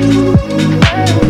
Hey.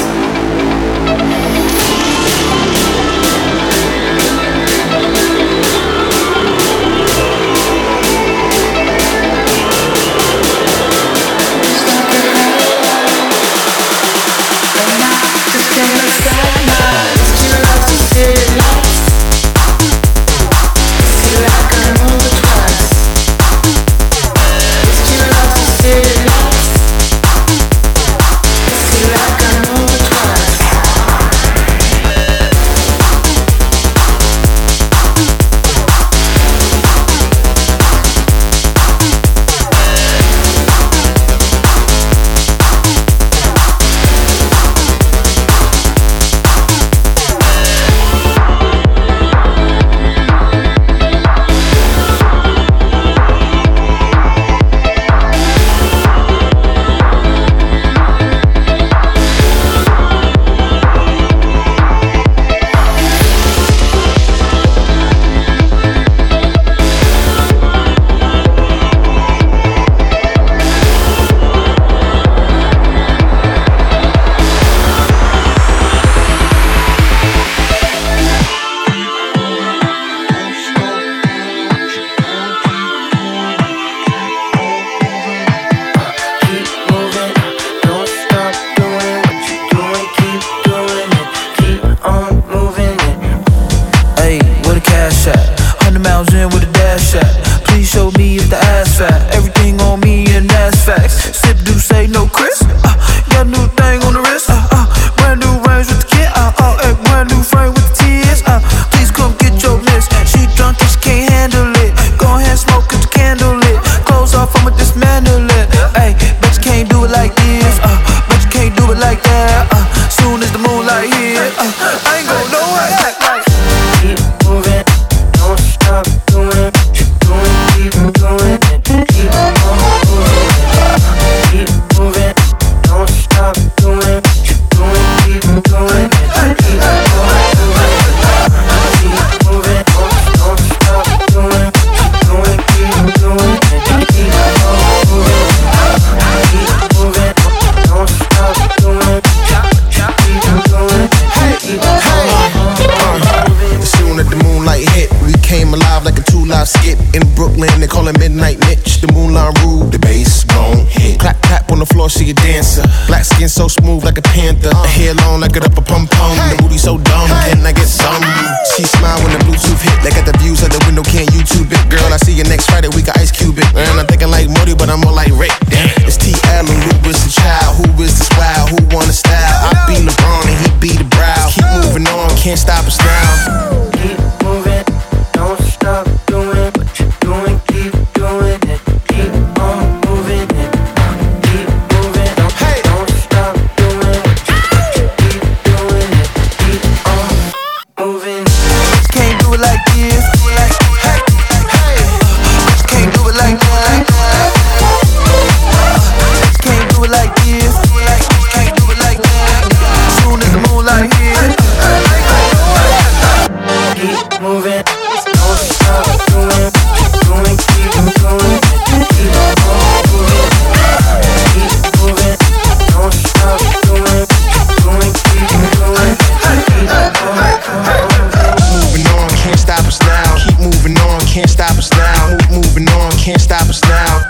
us now. Moving on, can't stop us now.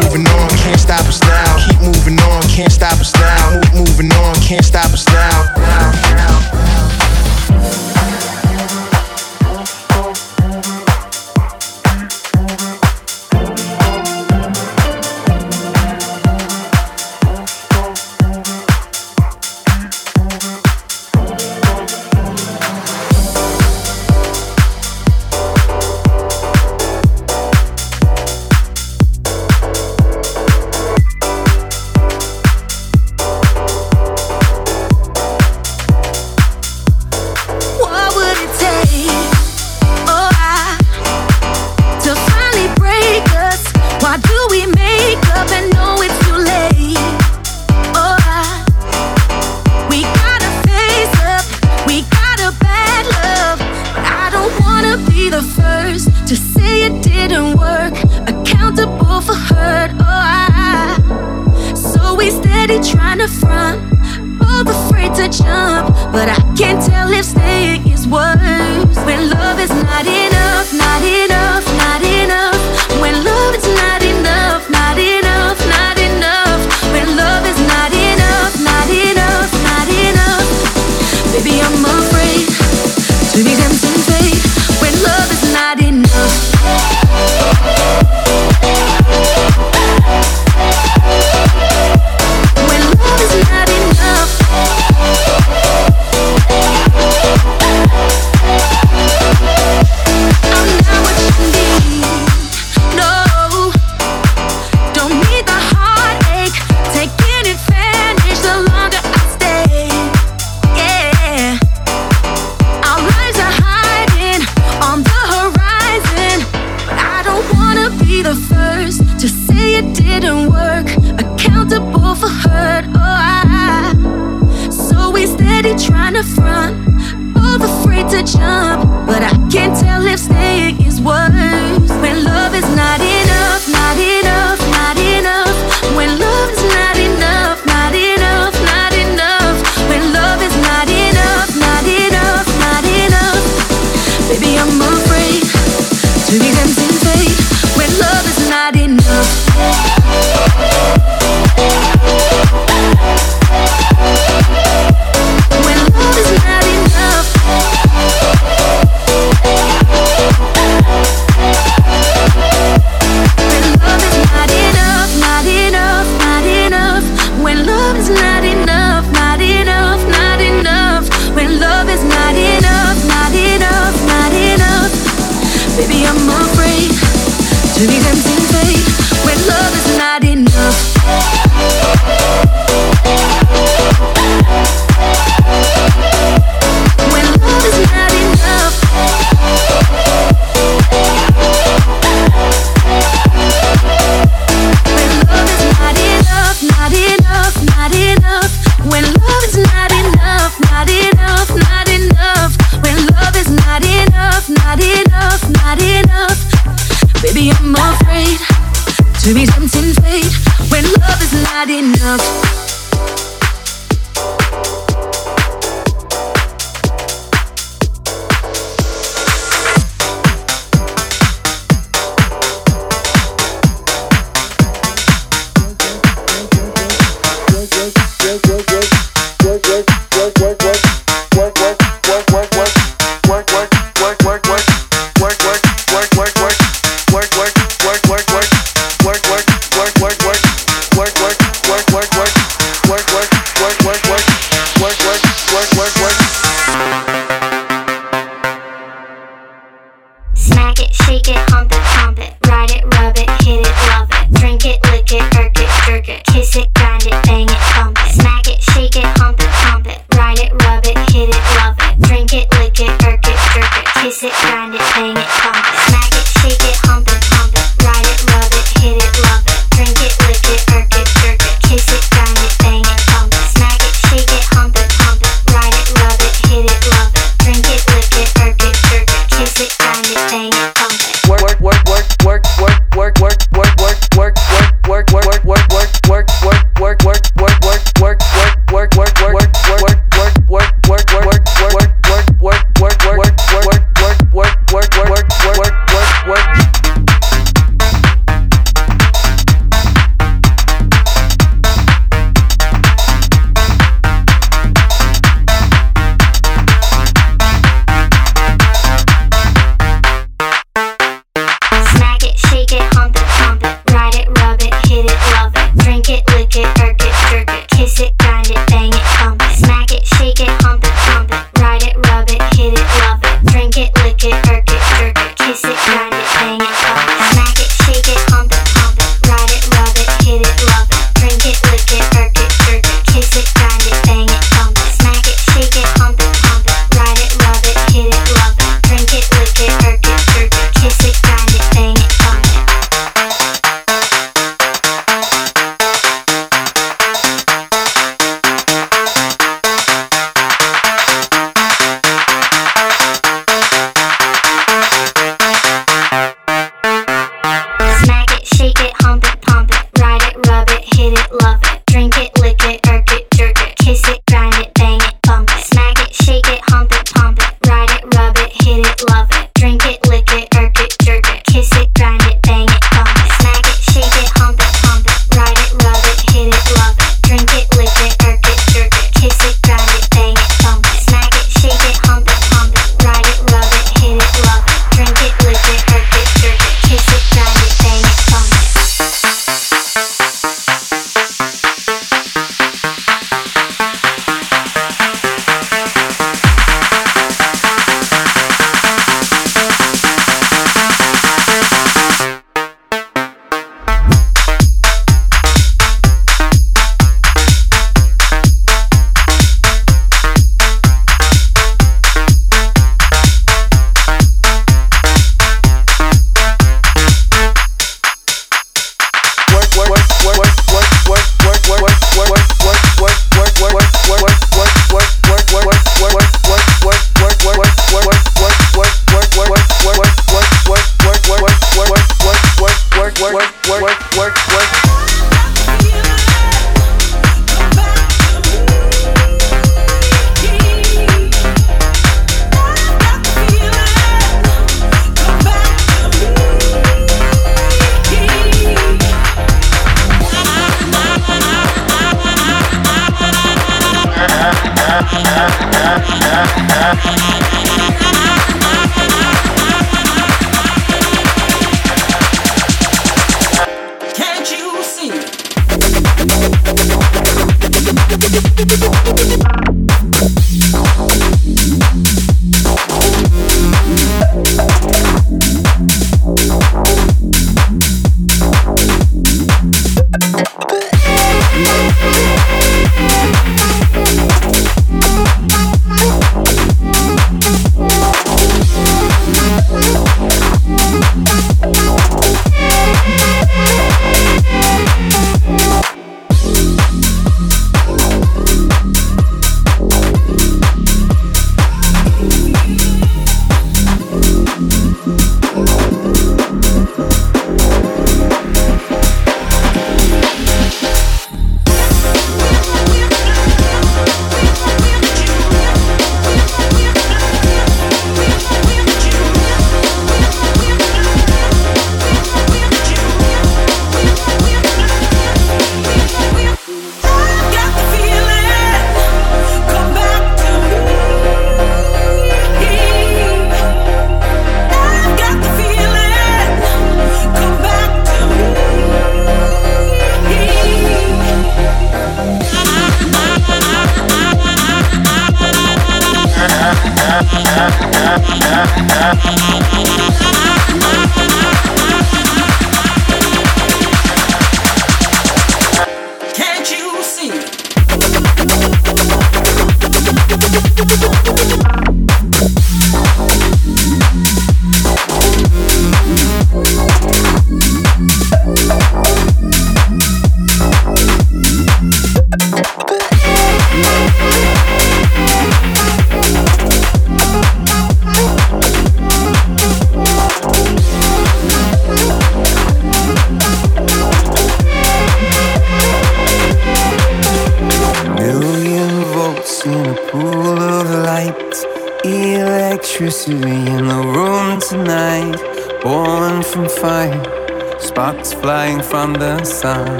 Moving on, can't stop us now. Keep moving on, can't stop us now. Moving on, can't stop.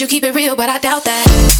You keep it real, but I doubt that.